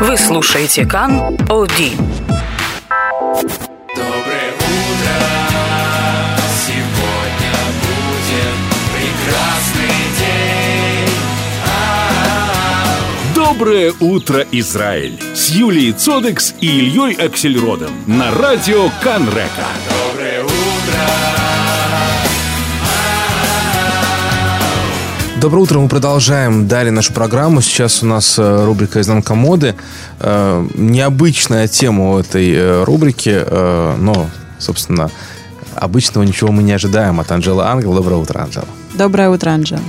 Вы слушаете Кан Оди. Доброе утро, сегодня будет прекрасный день. А-а-а. Доброе утро, Израиль! С Юлией Цодекс и Ильей Аксельродом на радио Канрека. Доброе Доброе утро, мы продолжаем далее нашу программу. Сейчас у нас э, рубрика «Изнанка моды». Э, Необычная тема у этой э, рубрики, но, собственно, обычного ничего мы не ожидаем от Анжелы Ангел. Доброе утро, Анжела. Доброе утро, Анжела.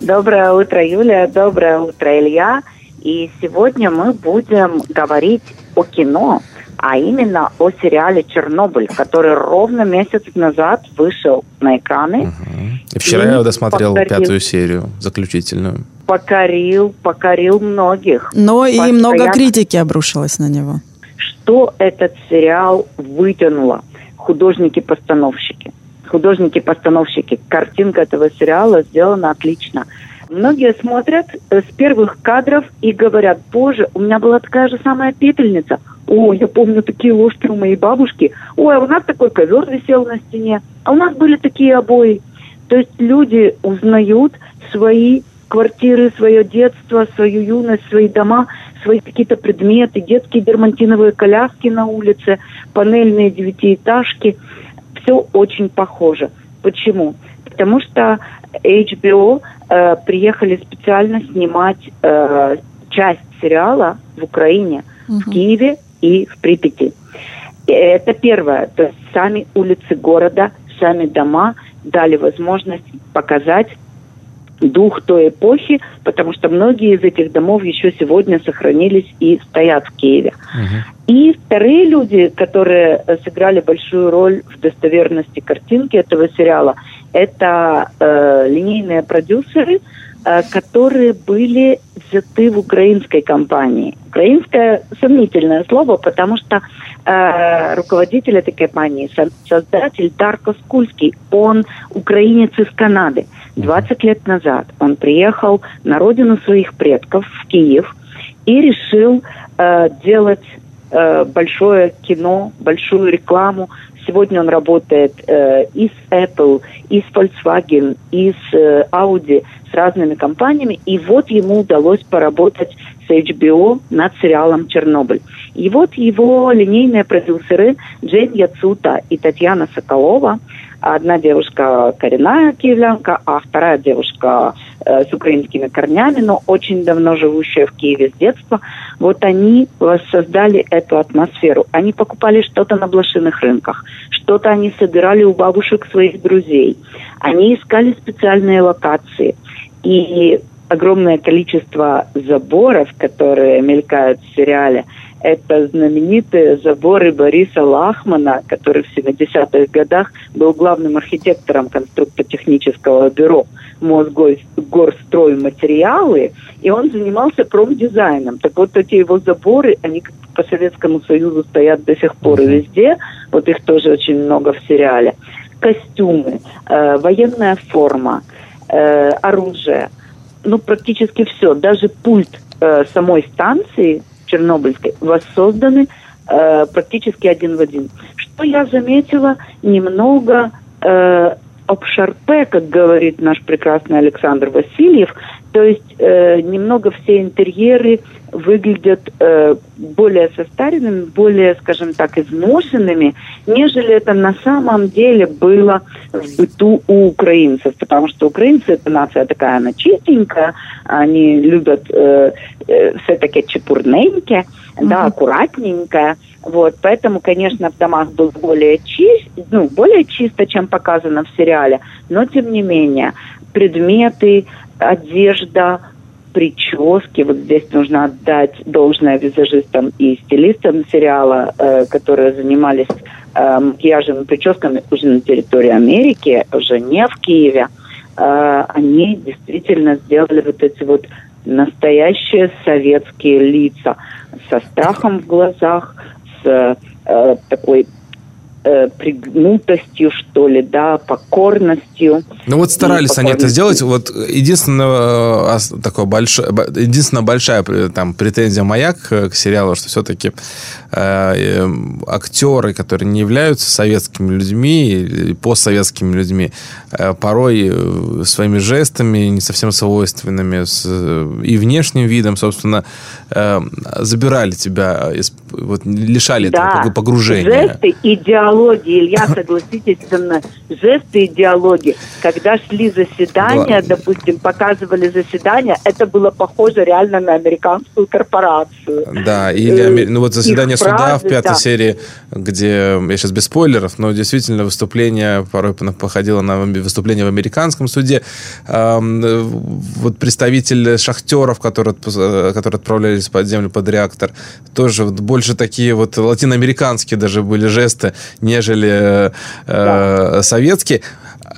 Доброе утро, Юлия. Доброе утро, Илья. И сегодня мы будем говорить о кино, а именно о сериале «Чернобыль», который ровно месяц назад вышел на экраны. И вчера И я досмотрел повторил. пятую серию, заключительную. Покорил, покорил многих. Но и Постоянно. много критики обрушилось на него. Что этот сериал вытянуло? Художники-постановщики. Художники-постановщики. Картинка этого сериала сделана отлично. Многие смотрят э, с первых кадров и говорят, боже, у меня была такая же самая пепельница. О, я помню такие ложки у моей бабушки. Ой, а у нас такой ковер висел на стене. А у нас были такие обои. То есть люди узнают свои квартиры, свое детство, свою юность, свои дома, свои какие-то предметы, детские дермантиновые коляски на улице, панельные девятиэтажки. Все очень похоже. Почему? Потому что HBO э, приехали специально снимать э, часть сериала в Украине, в Киеве и в Припяти. Это первое. То есть сами улицы города, сами дома дали возможность показать дух той эпохи, потому что многие из этих домов еще сегодня сохранились и стоят в Киеве. И вторые люди, которые э, сыграли большую роль в достоверности картинки этого сериала, это э, линейные продюсеры, которые были взяты в украинской компании. Украинское сомнительное слово, потому что э, руководитель этой компании, со- создатель Дарко Скульский, он украинец из Канады. 20 лет назад он приехал на родину своих предков, в Киев, и решил э, делать э, большое кино, большую рекламу. Сегодня он работает э, и с Apple, и с Volkswagen, и с э, Audi, с разными компаниями. И вот ему удалось поработать с HBO над сериалом «Чернобыль». И вот его линейные продюсеры Джейн Яцута и Татьяна Соколова, одна девушка коренная киевлянка, а вторая девушка э, с украинскими корнями, но очень давно живущая в Киеве с детства, вот они воссоздали эту атмосферу. Они покупали что-то на блошиных рынках, что-то они собирали у бабушек своих друзей, они искали специальные локации. И огромное количество заборов, которые мелькают в сериале, это знаменитые заборы Бориса Лахмана, который в 70-х годах был главным архитектором конструктор-технического бюро Мосгорстройматериалы, и он занимался промдизайном. Так вот эти его заборы, они по Советскому Союзу стоят до сих пор и везде, вот их тоже очень много в сериале. Костюмы, э, военная форма, э, оружие, ну практически все, даже пульт э, самой станции Чернобыльской воссозданы э, практически один в один. Что я заметила, немного э, обшарпе, как говорит наш прекрасный Александр Васильев, то есть э, немного все интерьеры выглядят э, более состаренными, более, скажем так, изношенными, нежели это на самом деле было в быту у украинцев, потому что украинцы это нация такая, она чистенькая, они любят э, э, все-таки чепурненькие, да, аккуратненькое, вот, поэтому, конечно, в домах был более чист, ну, более чисто, чем показано в сериале, но тем не менее предметы, одежда, прически. Вот здесь нужно отдать должное визажистам и стилистам сериала, э, которые занимались э, макияжем и прическами уже на территории Америки, уже не в Киеве. Э, они действительно сделали вот эти вот настоящие советские лица со страхом в глазах, с э, такой э, пригнутостью, что ли, да, покорностью. Ну вот старались они это сделать. Вот единственное, э, такое большое, единственная большая там претензия моя к, к сериалу, что все-таки э, э, актеры, которые не являются советскими людьми или постсоветскими людьми, э, порой э, своими жестами не совсем свойственными с, и внешним видом, собственно, э, забирали тебя, из, вот, лишали Да, этого погружения. жесты идеологии, Илья, согласитесь со мной, жесты идеологии. Когда шли заседания, Да. допустим, показывали заседания, это было похоже реально на американскую корпорацию. Да, или Э, ну вот заседание суда в пятой да. серии, где я сейчас без спойлеров, но действительно выступление порой походило на выступление в американском суде. Э, Вот представитель шахтеров, которые, э, которые отправлялись под землю под реактор, тоже вот больше такие вот латиноамериканские даже были жесты, нежели э, э, советские.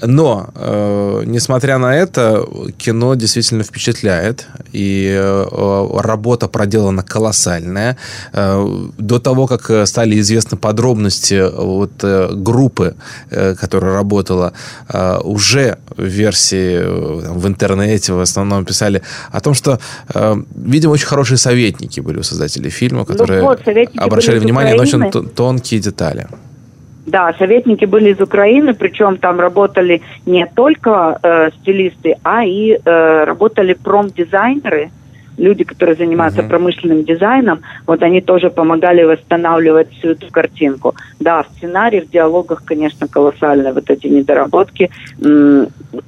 Но, э, несмотря на это, кино действительно впечатляет. И э, работа проделана колоссальная. Э, до того, как э, стали известны подробности э, вот, э, группы, э, которая работала, э, уже в версии э, в интернете в основном писали о том, что, э, видимо, очень хорошие советники были у создателей фильма, которые вот, советники обращали внимание на очень тонкие детали. Да, советники были из Украины, причем там работали не только э, стилисты, а и э, работали промдизайнеры, люди, которые занимаются Мгм. промышленным дизайном, вот они тоже помогали восстанавливать всю эту картинку. Да, в сценарии, в диалогах, конечно, колоссальные вот эти недоработки.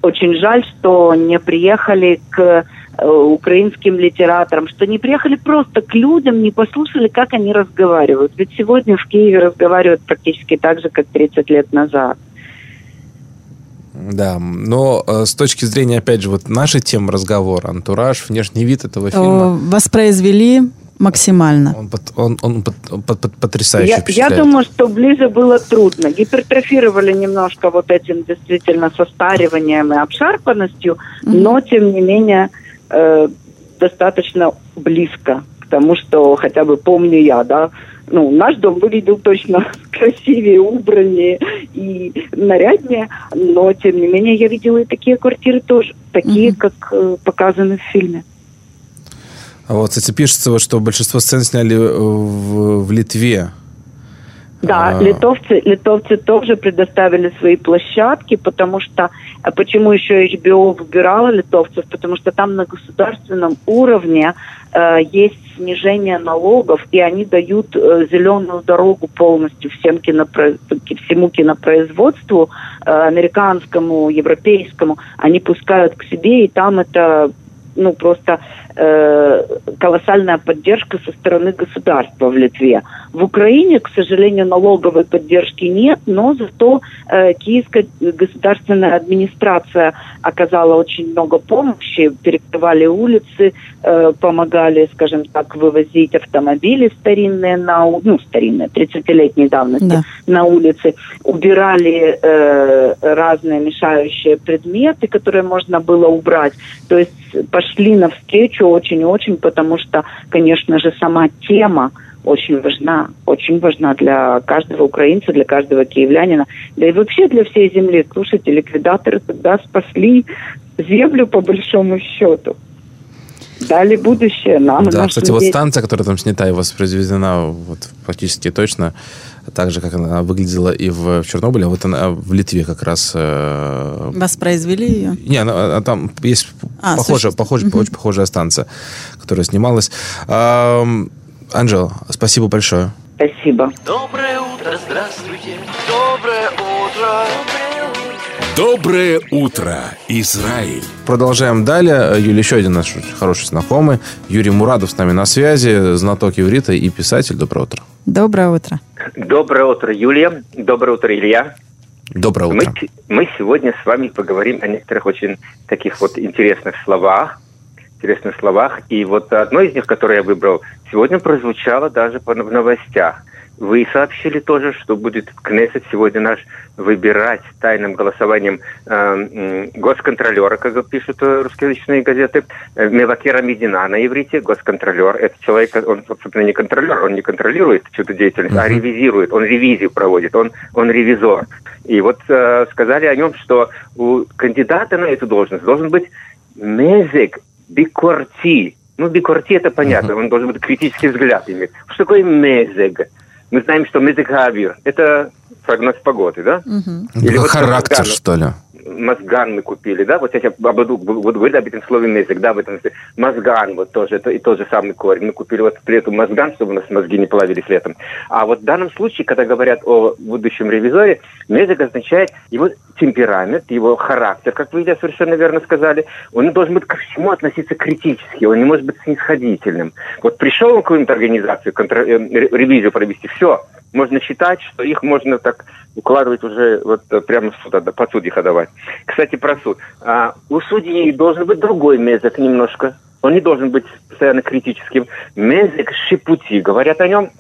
Очень жаль, что не приехали к украинским литераторам, что не приехали просто к людям, не послушали, как они разговаривают. Ведь сегодня в Киеве разговаривают практически так же, как 30 лет назад. Да, но э, с точки зрения, опять же, вот нашей темы разговора, антураж, внешний вид этого То фильма, воспроизвели максимально. он, пот- он, он пот- пот- пот- потрясающе Я, я думаю, что ближе было трудно. Гипертрофировали немножко вот этим действительно состариванием и обшарпанностью, но тем не менее э, достаточно близко к тому, что хотя бы помню я, да. Ну, наш дом выглядел точно красивее, убраннее и наряднее, но тем не менее я видела и такие квартиры тоже, такие, Мгм. как э, показаны в фильме. А Вот, кстати, пишется, вот, что большинство сцен сняли э, в, в Литве. Да, А. литовцы, литовцы тоже предоставили свои площадки, потому что а почему еще HBO выбирала литовцев? Потому что там на государственном уровне э, есть снижение налогов, и они дают э, зеленую дорогу полностью всем кинопро- всему кинопроизводству, э, американскому, европейскому. Они пускают к себе, и там это ну просто э, колоссальная поддержка со стороны государства в Литве. В Украине, к сожалению, налоговой поддержки нет, но зато э, Киевская государственная администрация оказала очень много помощи, перекрывали улицы, э, помогали, скажем так, вывозить автомобили старинные на ну старинные 30-летней давности Да. на улице, убирали э, разные мешающие предметы, которые можно было убрать. То есть пошли навстречу очень-очень, потому что, конечно же, сама тема очень важна, очень важна для каждого украинца, для каждого киевлянина, да и вообще для всей земли. Слушайте, ликвидаторы тогда спасли землю по большому счету. Дали будущее нам. Да, кстати, вот детям. станция, которая там снята и воспроизведена вот, практически точно, так же, как она выглядела и в, в Чернобыле, а вот она в Литве как раз... э, Воспроизвели ее. Не, она, а там есть А, похожая, похожая, Мгм. очень похожая станция, которая снималась. Ам, Анжела, спасибо большое. Спасибо. Доброе утро, здравствуйте. Доброе утро. Доброе утро, Израиль. Продолжаем далее. Юлия, еще один наш очень хороший знакомый. Юрий Мурадов с нами на связи, знаток иврита и писатель. Доброе утро. Доброе утро. Доброе утро, Юлия. Доброе утро, Илья. Доброе Мы, утро. мы сегодня с вами поговорим о некоторых очень таких вот интересных словах. Интересных словах. И вот одно из них, которое я выбрал, сегодня прозвучало даже по- в новостях. Вы сообщили тоже, что будет Кнессет сегодня наш выбирать тайным голосованием э, госконтролера, как пишут э, русскоязычные газеты, э, Мевакера Медина на иврите, госконтролер. Это человек, он, собственно, не контролер, он не контролирует чью-то деятельность, а ревизирует, он ревизию проводит, он, он ревизор. И вот э, сказали о нем, что у кандидата на эту должность должен быть мезик бикорти. Ну, бикорти это понятно, он должен быть критический взгляд иметь. Что такое мезег? Мы знаем, что мезег авир – это прогноз погоды, да? Или вот Характер, что ли? Мозган мы купили, да, вот я буду, буду говорить об этом слове мезик, да, в этом. Мозган, вот тоже, это и тот же самый корень. Мы купили вот лету мозган, чтобы у нас мозги не плавились летом. А вот в данном случае, когда говорят о будущем ревизоре, мезик означает его темперамент, его характер, как вы совершенно верно сказали. Он должен быть ко всему относиться критически, он не может быть снисходительным. Вот пришел он в какую-нибудь организацию, контр- э, ре- ревизию провести, все, можно считать, что их можно так укладывать уже вот э, прямо суд, под суд их отдавать. Кстати, про суд. А, у судьи должен быть другой мезик немножко. Он не должен быть постоянно критическим. Мезик шипути. Говорят о нем,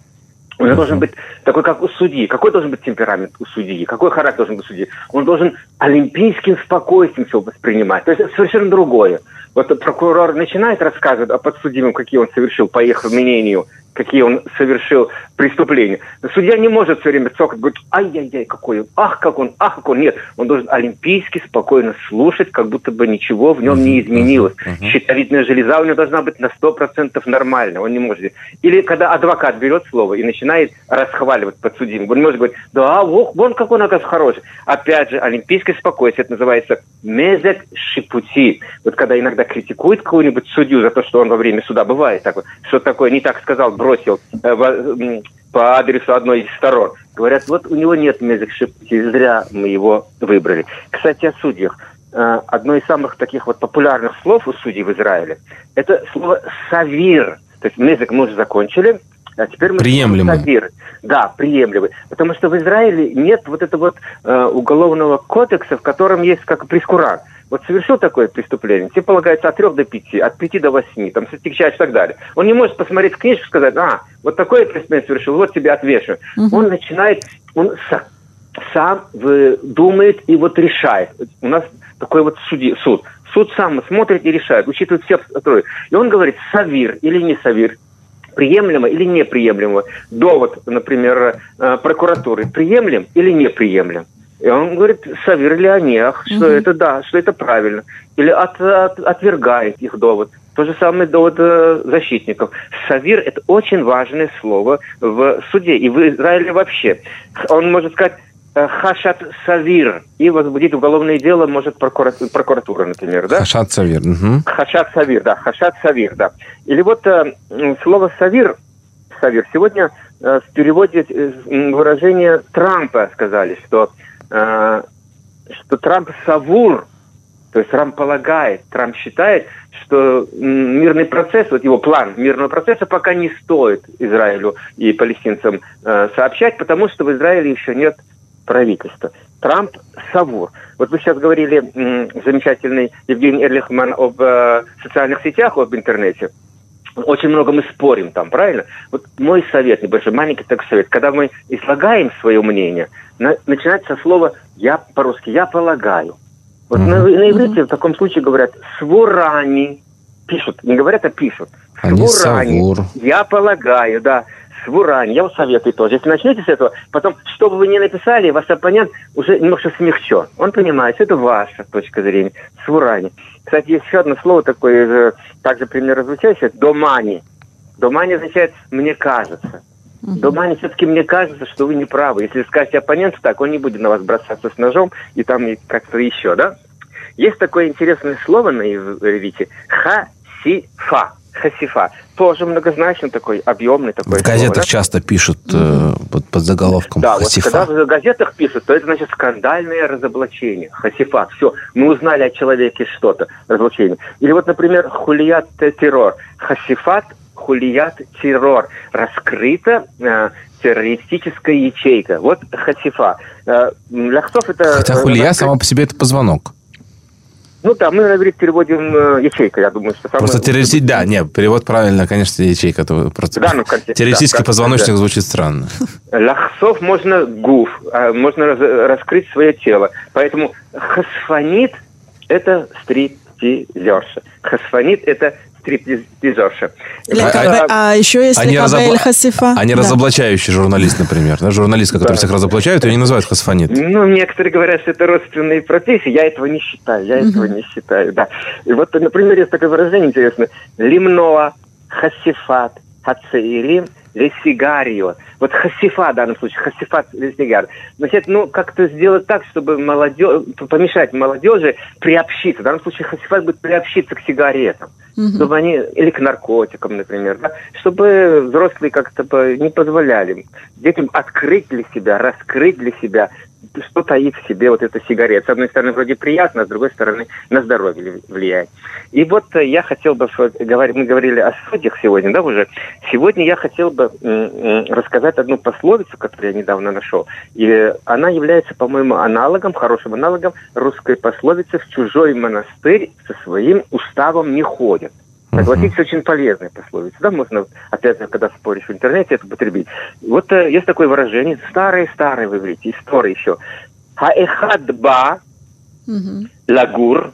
он должен быть такой, как у судьи. Какой должен быть темперамент у судьи? Какой характер должен быть у судьи? Он должен олимпийским спокойствием все воспринимать. То есть это совершенно другое. Вот прокурор начинает рассказывать о подсудимом, какие он совершил, по их мнению, какие он совершил преступления. Судья не может все время цокать, говорить, ай-яй-яй, какой он, ах, как он, ах, как он. Нет, он должен олимпийски спокойно слушать, как будто бы ничего в нем не изменилось. Щитовидная железа у него должна быть на 100% нормальна, он не может. Или когда адвокат берет слово и начинает расхваливать подсудимого, он может говорить, да, ох, вон как он, оказывается, хороший. Опять же, олимпийское спокойствие, это называется мезек шипути. Вот когда иногда критикует кого-нибудь судью за то, что он во время суда бывает такой, что такое не так сказал, бросил э, по адресу одной из сторон. Говорят, вот у него нет мезек шипути, зря мы его выбрали. Кстати, о судьях. Э, Одно из самых таких вот популярных слов у судей в Израиле – это слово «савир». То есть мезек мы уже закончили, а теперь мы Приемлемый. савир. Да, приемлемый. Потому что в Израиле нет вот этого вот э, уголовного кодекса, в котором есть как прескурант. Вот совершил такое преступление, тебе полагается от трех до пяти, от пяти до восьми, там, стягчаешь и так далее. Он не может посмотреть в книжку и сказать, а, вот такое преступление совершил, вот тебе отвешу. Он начинает, он са- сам думает и вот решает. У нас такой вот суди, суд. Суд сам смотрит и решает, учитывает все трое. И он говорит, савир или не савир, приемлемо или неприемлемо. Довод, например, э, прокуратуры, приемлем или неприемлем. И он говорит, Савир или Анех, что это да, что это правильно. Или от- от- отвергает их довод. То же самое довод э, защитников. Савир – это очень важное слово в суде и в Израиле вообще. Он может сказать э, хашат савир и возбудить уголовное дело может прокура- прокуратура, например, да? Хашат Савир. мгм. Хашат Савир, да, Хашат Савир, да. Или вот э, слово Савир, Савир, сегодня э, в переводе э, выражение Трампа сказали, что, что Трамп Савур, то есть Трамп полагает, Трамп считает, что мирный процесс, вот его план мирного процесса пока не стоит Израилю и палестинцам э, сообщать, потому что в Израиле еще нет правительства. Трамп Савур. Вот вы сейчас говорили, замечательный Евгений Эрлихман, об э, социальных сетях, об интернете. Очень много мы спорим там, правильно? Вот мой совет, небольшой, маленький такой совет. Когда мы излагаем свое мнение, на- начинать со слова «я» по-русски «я полагаю». Вот на, на иврите в таком случае говорят «свурани». Пишут, не говорят, а пишут. «савур». Я полагаю, да. Свурань, я вас советую тоже. Если начнете с этого, потом, что бы вы ни написали, ваш оппонент уже немножко смягчен. Он понимает, что это ваша точка зрения. Свурани. Кстати, есть еще одно слово такое, э, также примерно звучащее, домани. Домани означает «мне кажется». Домани все-таки мне кажется, что вы не правы. Если скажете оппоненту так, он не будет на вас бросаться с ножом и там как-то еще, да? Есть такое интересное слово на иврите хасифа. Хасифа. Тоже многозначно такой, объемный такой. В газетах слово, да? часто пишут э, под, под заголовком Да, вот «Хасифа». когда в газетах пишут, то это значит скандальное разоблачение. Хасифа. Все, мы узнали о человеке что-то. Разоблачение. Или вот, например, хулият террор. Хасифат хулият террор. Раскрыта э, террористическая ячейка. Вот хасифа. Э, ляхтов это... Хотя хулия раскрыт- сама по себе это позвонок. Ну да, мы на иврит переводим э, ячейка, я думаю, что самое... Просто террористический... Да, нет, перевод правильно, конечно, ячейка. то Просто... Да, ну, контексте, Террористический да, позвоночник да. звучит странно. Лахсов можно гуф, а можно раз- раскрыть свое тело. Поэтому хасфанит – это стриптизерша. Хасфанит – это стриптизерша. Лекабе- А еще есть Они, разобла- Хасифа. они Да. разоблачающий журналист, например. Да, журналистка, которая всех разоблачает, ее не называют хасфанит. Ну, некоторые говорят, что это родственные профессии. Я этого не считаю. Я этого не считаю, да. И вот, например, есть такое выражение интересное. Лимноа, хасифат, хацеирим, лесигарио. Вот хасифа в данном случае, хасифат лесигар. Значит, ну, как-то сделать так, чтобы молодежь, помешать молодежи приобщиться. В данном случае хасифат будет приобщиться к сигаретам. Чтобы они, или к наркотикам, например, да, чтобы взрослые как-то не позволяли детям открыть для себя, раскрыть для себя, что таит в себе вот эта сигарета. С одной стороны, вроде приятно, а с другой стороны, на здоровье ли- влияет. И вот э, я хотел бы, мы говорили о судьях сегодня, да, уже. Сегодня я хотел бы рассказать одну пословицу, которую я недавно нашел. И она является, по-моему, аналогом, хорошим аналогом русской пословицы «в чужой монастырь со своим уставом не ходят». Согласитесь, очень полезная пословица. Да, можно, опять же, когда споришь в интернете, это употребить. Вот э, есть такое выражение, старое-старое вы говорите, история еще. Хаэхадба лагур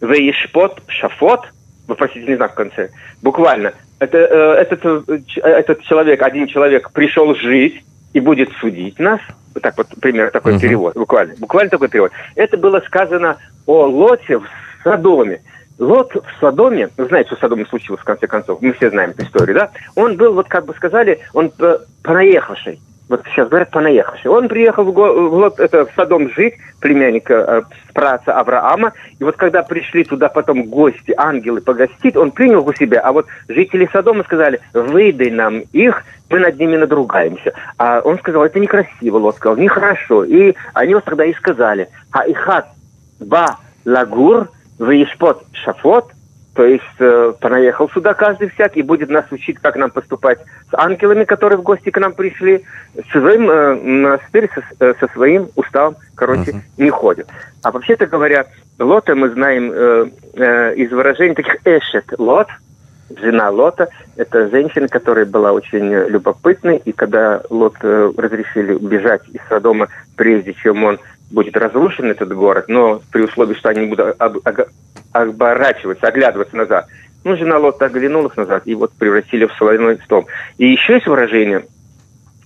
веишпот шафот, вопросительный знак в конце. Буквально. Это, э, этот, э, э, этот человек, один человек пришел жить и будет судить нас. Вот так вот, пример, такой Мгм. перевод. Буквально. Буквально такой перевод. Это было сказано о Лоте в Содоме. Лот в Содоме, вы знаете, что в Содоме случилось в конце концов, мы все знаем эту историю, да? Он был, вот как бы сказали, он э, понаехавший. Вот сейчас говорят понаехавший. Он приехал в, го- в, это, в Содом жить, племянника э, праца Авраама. И вот когда пришли туда потом гости, ангелы погостить, он принял у себя. А вот жители Содома сказали, выдай нам их, мы над ними надругаемся. А он сказал, это некрасиво, Лот сказал, нехорошо. И они вот тогда и сказали, а ихат ба лагур веишпот шафот, то есть э, понаехал сюда каждый всякий, будет нас учить, как нам поступать с ангелами, которые в гости к нам пришли, с своим э, монастырь со, э, со своим уставом, короче, не ходит. А вообще-то говоря, Лота мы знаем э, э, из выражений таких эшет лот, жена Лота, это женщина, которая была очень э, любопытной, и когда Лот э, разрешили убежать из Содома, прежде чем он будет разрушен, этот город, но при условии, что они будут об- ог- оборачиваться, оглядываться назад. Ну, жена Лота оглянулась назад, и вот превратили в солоной стол. И еще есть выражение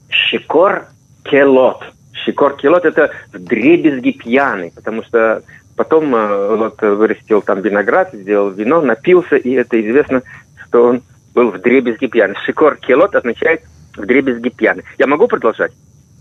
«шикор келот». «Шикор келот» – это вдребезги пьяный, потому что потом э, Лот вырастил там виноград, сделал вино, напился, и это известно, что он был вдребезги пьяный. «Шикор келот» означает вдребезги пьяный. Я могу продолжать?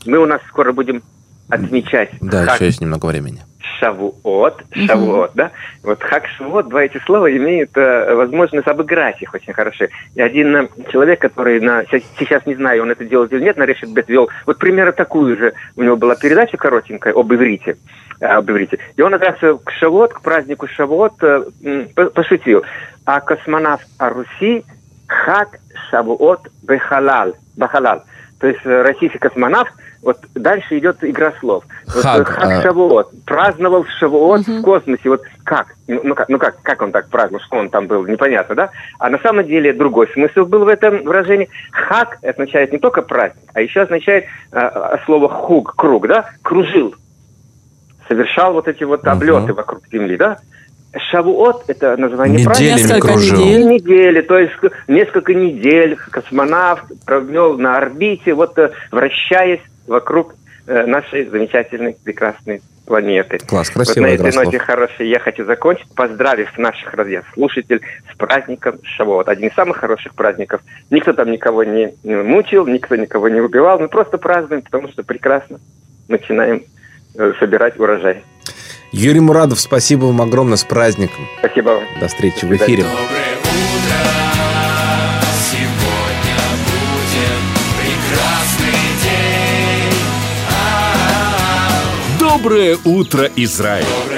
Мы у нас скоро будем отмечать Да, Хак еще есть немного времени. Шавуот, Шавуот, да? Вот Хак Шавуот, два эти слова имеют э, возможность обыграть их очень хорошо. И один э, человек, который на, сейчас не знаю, он это делает или нет, на Решет Бет вел, вот примерно такую же, у него была передача коротенькая об иврите, э, об иврите. И он, оказывается, к Шавуот, к празднику Шавуот э, пошутил. А космонавт о Руси Хак Шавуот Бехалал, Бахалал. То есть э, российский космонавт, вот дальше идет игра слов. Вот, Хак, э, Хак а- Шавуот. Праздновал Шавуот в космосе. Вот как? Ну, ну как? Ну как? Как он так праздновал? Что он там был? Непонятно, да? А на самом деле другой смысл был в этом выражении. Хак означает не только праздник, а еще означает э, э, слово хуг, круг, да? Кружил. Совершал вот эти вот облеты вокруг Земли, да? Шавуот – это название праздника. Неделями Несколько кружил. недель. Недели, то есть несколько недель космонавт провел на орбите, вот э, вращаясь вокруг э, нашей замечательной, прекрасной планеты. Класс, Вот красивая на этой слов. ноте хорошей я хочу закончить, поздравив наших радиослушателей с праздником Шавуот. Один из самых хороших праздников. Никто там никого не мучил, никто никого не убивал. Мы просто празднуем, потому что прекрасно начинаем собирать урожай. Юрий Мурадов, спасибо вам огромное с праздником. Спасибо вам. До встречи в эфире. Доброе утро, сегодня будет прекрасный день. Доброе утро, Израиль!